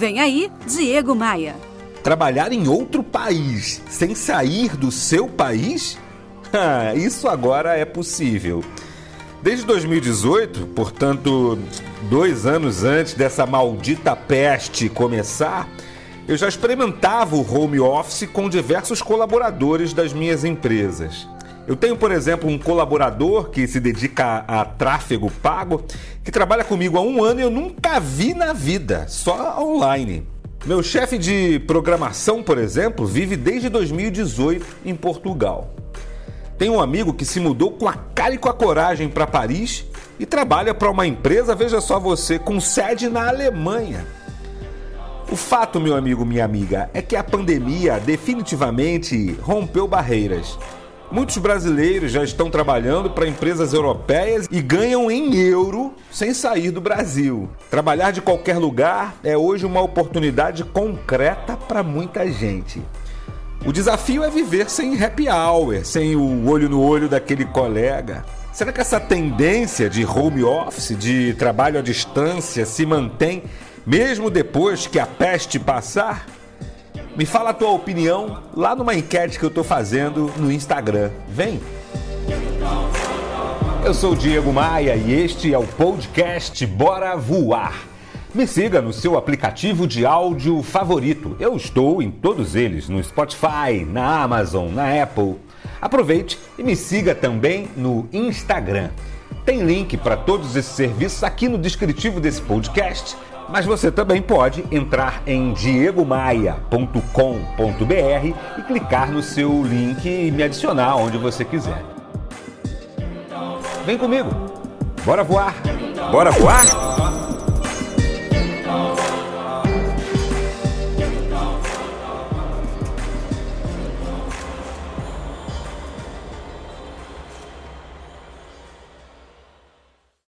Vem aí, Diego Maia. Trabalhar em outro país sem sair do seu país? Ah, isso agora é possível. Desde 2018, portanto, dois anos antes dessa maldita peste começar, eu já experimentava o home office com diversos colaboradores das minhas empresas. Eu tenho, por exemplo, um colaborador que se dedica a, tráfego pago, que trabalha comigo há um ano e eu nunca vi na vida, só online. Meu chefe de programação, por exemplo, vive desde 2018 em Portugal. Tem um amigo que se mudou com a cara e com a coragem para Paris e trabalha para uma empresa, veja só você, com sede na Alemanha. O fato, meu amigo, minha amiga, é que a pandemia definitivamente rompeu barreiras. Muitos brasileiros já estão trabalhando para empresas europeias e ganham em euro sem sair do Brasil. Trabalhar de qualquer lugar é hoje uma oportunidade concreta para muita gente. O desafio é viver sem happy hour, sem o olho no olho daquele colega. Será que essa tendência de home office, de trabalho à distância, se mantém mesmo depois que a peste passar? Me fala a tua opinião lá numa enquete que eu estou fazendo no Instagram. Vem! Eu sou o Diego Maia e este é o podcast Bora Voar. Me siga no seu aplicativo de áudio favorito. Eu estou em todos eles, no Spotify, na Amazon, na Apple. Aproveite e me siga também no Instagram. Tem link para todos esses serviços aqui no descritivo desse podcast mas você também pode entrar em diegomaia.com.br e clicar no seu link e me adicionar onde você quiser. Vem comigo. Bora voar? Bora voar?